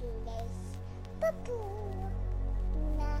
Сюда, папу, на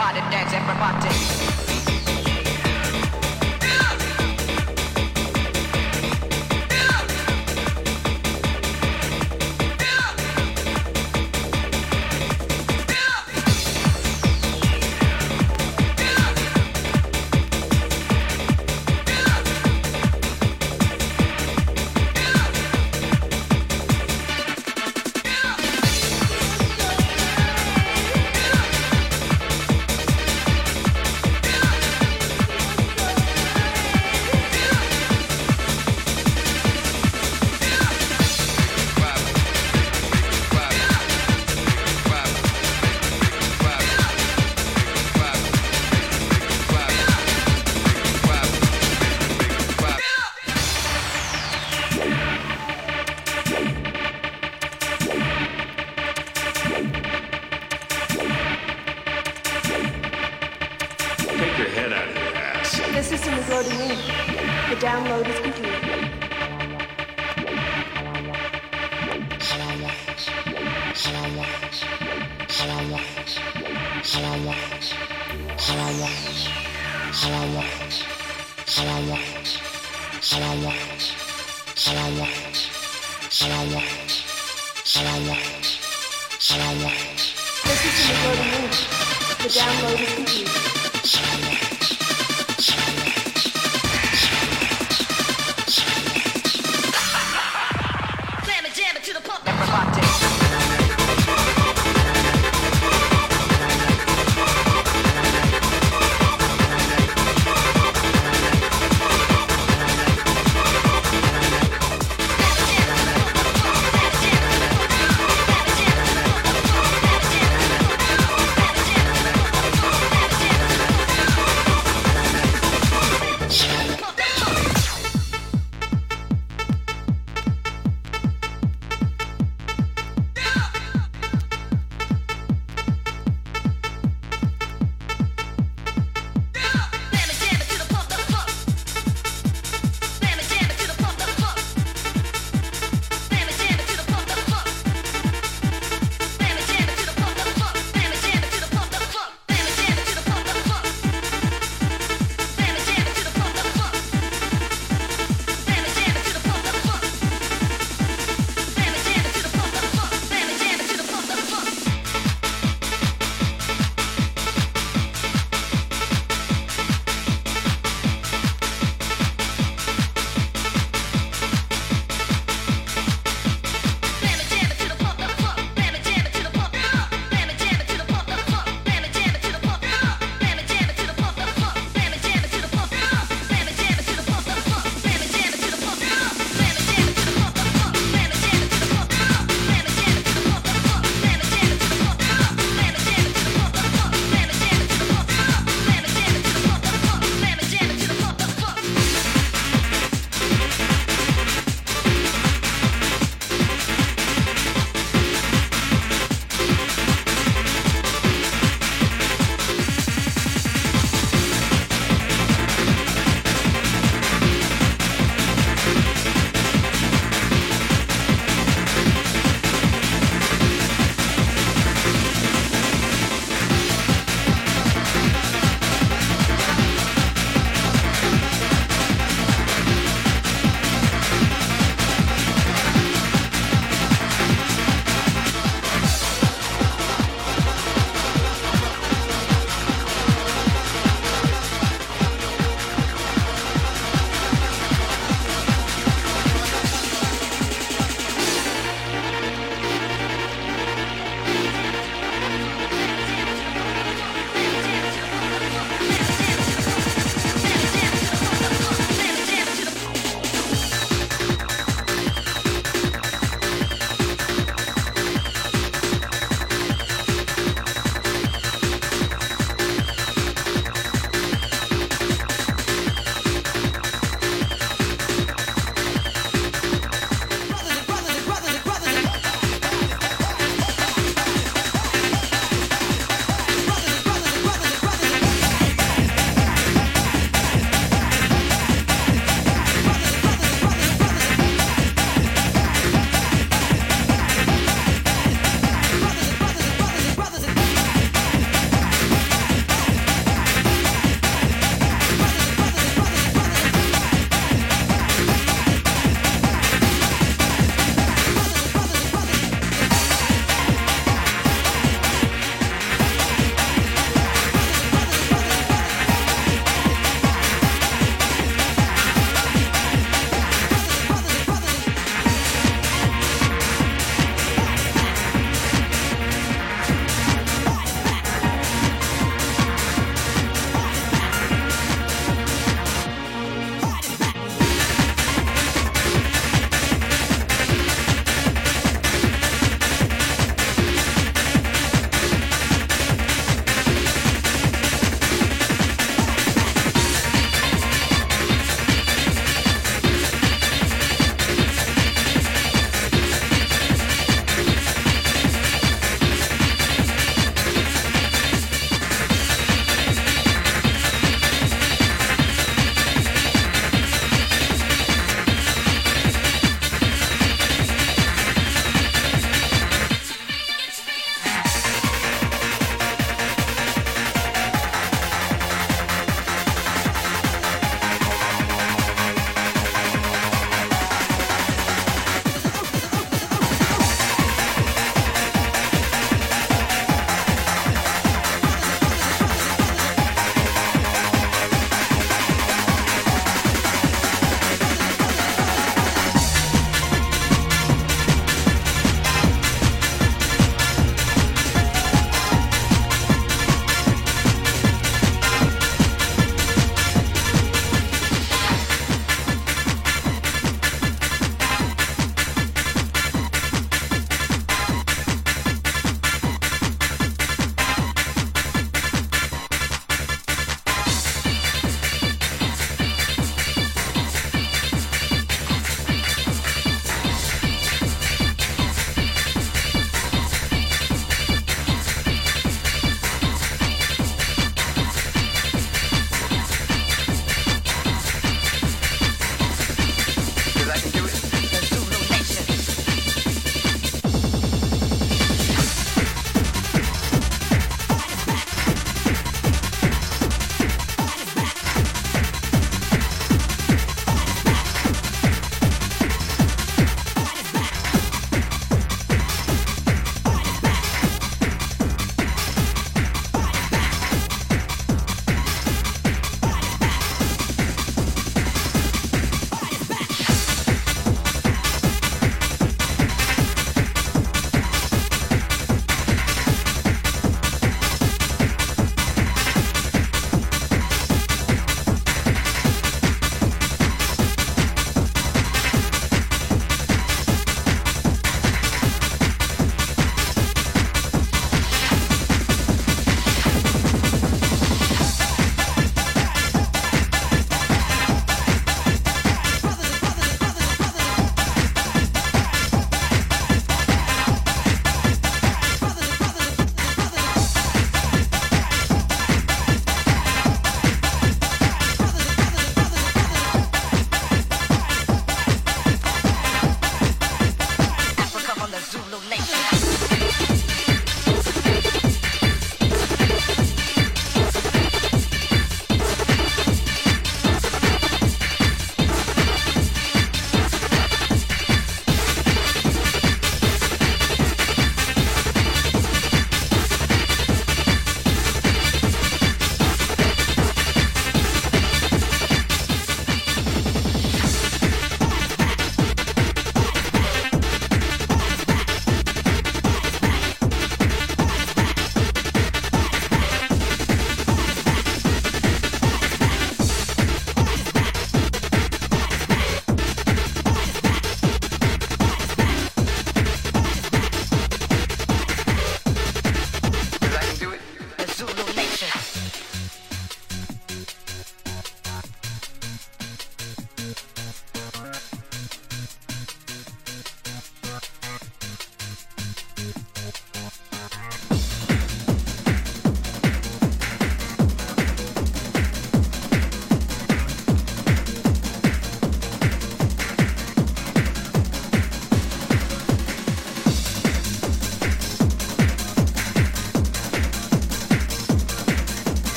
Everybody dance, everybody.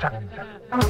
Chao.